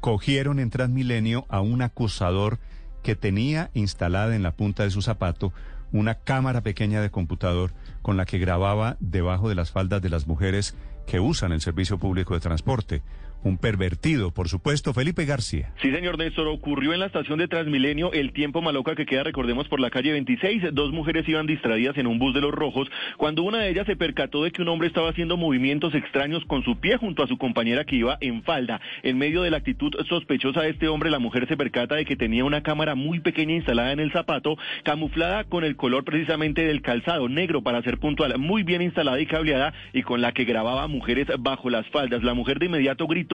Cogieron en Transmilenio a un acusador que tenía instalada en la punta de su zapato una cámara pequeña de computador con la que grababa debajo de las faldas de las mujeres que usan el servicio público de transporte un pervertido, por supuesto, Felipe García. Sí, señor Néstor, ocurrió en la estación de Transmilenio el tiempo maloca que queda, recordemos, por la calle 26. Dos mujeres iban distraídas en un bus de los rojos cuando una de ellas se percató de que un hombre estaba haciendo movimientos extraños con su pie junto a su compañera que iba en falda. En medio de la actitud sospechosa de este hombre, la mujer se percata de que tenía una cámara muy pequeña instalada en el zapato, camuflada con el color precisamente del calzado, negro para ser puntual, muy bien instalada y cableada y con la que grababa mujeres bajo las faldas. La mujer de inmediato gritó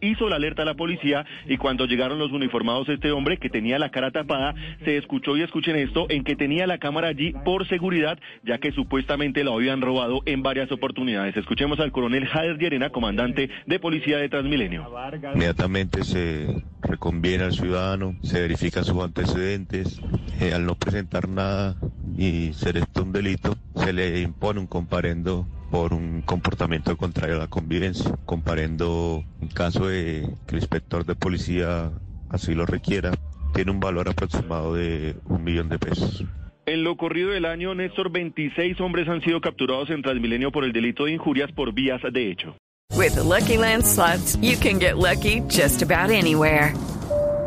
Hizo la alerta a la policía y cuando llegaron los uniformados este hombre que tenía la cara tapada se escuchó y escuchen esto en que tenía la cámara allí por seguridad ya que supuestamente la habían robado en varias oportunidades. Escuchemos al coronel Jader Llerena, comandante de policía de Transmilenio. Inmediatamente se reconviene al ciudadano, se verifican sus antecedentes, eh, al no presentar nada y ser esto un delito, se le impone un comparendo por un comportamiento contrario a la convivencia, comparendo en caso de que el inspector de policía así lo requiera, tiene un valor aproximado de un millón de pesos. En lo corrido del año, Néstor, 26 hombres han sido capturados en Transmilenio por el delito de injurias por vías de hecho. With Lucky Land slots, you can get lucky just about anywhere.